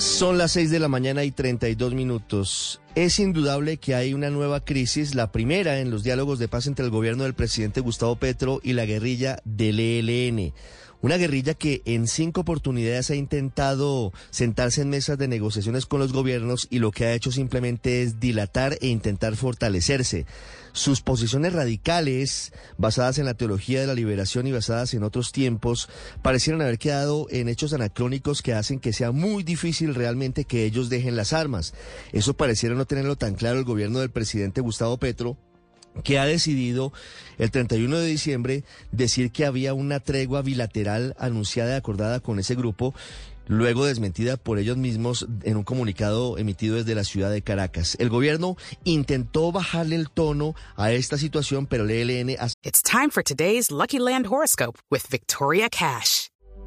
Son las 6 de la mañana y 32 minutos. Es indudable que hay una nueva crisis, la primera en los diálogos de paz entre el gobierno del presidente Gustavo Petro y la guerrilla del ELN. Una guerrilla que en cinco oportunidades ha intentado sentarse en mesas de negociaciones con los gobiernos y lo que ha hecho simplemente es dilatar e intentar fortalecerse. Sus posiciones radicales, basadas en la teología de la liberación y basadas en otros tiempos, parecieron haber quedado en hechos anacrónicos que hacen que sea muy difícil realmente que ellos dejen las armas. Eso pareciera no tenerlo tan claro el gobierno del presidente Gustavo Petro, que ha decidido el 31 de diciembre decir que había una tregua bilateral anunciada y acordada con ese grupo, luego desmentida por ellos mismos en un comunicado emitido desde la ciudad de Caracas. El gobierno intentó bajarle el tono a esta situación, pero el ELN... It's time for today's Lucky Land horoscope with Victoria Cash.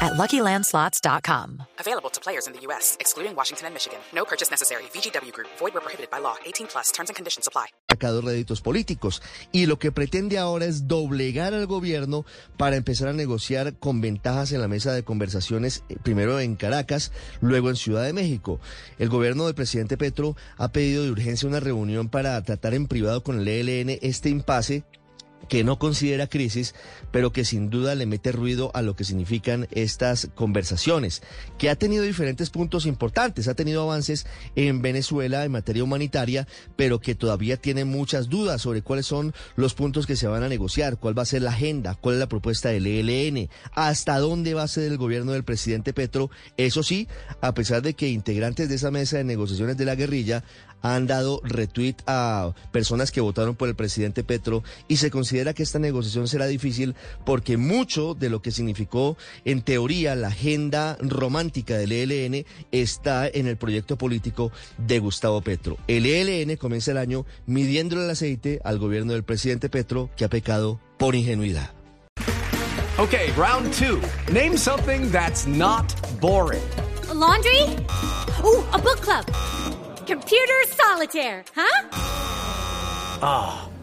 at LuckyLandSlots.com. Available to players in the U.S., excluding Washington and Michigan. No purchase necessary. VGW Group. Void where prohibited by law. 18 plus. Terms and conditions apply. réditos políticos y lo que pretende ahora es doblegar al gobierno para empezar a negociar con ventajas en la mesa de conversaciones, eh, primero en Caracas, luego en Ciudad de México. El gobierno del presidente Petro ha pedido de urgencia una reunión para tratar en privado con el ELN este impasse que no considera crisis, pero que sin duda le mete ruido a lo que significan estas conversaciones, que ha tenido diferentes puntos importantes, ha tenido avances en Venezuela en materia humanitaria, pero que todavía tiene muchas dudas sobre cuáles son los puntos que se van a negociar, cuál va a ser la agenda, cuál es la propuesta del ELN, hasta dónde va a ser el gobierno del presidente Petro. Eso sí, a pesar de que integrantes de esa mesa de negociaciones de la guerrilla han dado retweet a personas que votaron por el presidente Petro y se considera que esta negociación será difícil porque mucho de lo que significó en teoría la agenda romántica del ELN está en el proyecto político de Gustavo Petro. El ELN comienza el año midiéndole el aceite al gobierno del presidente Petro que ha pecado por ingenuidad. Okay, round two. Name something that's not boring. A laundry? Ooh, a book club. Computer solitaire, huh?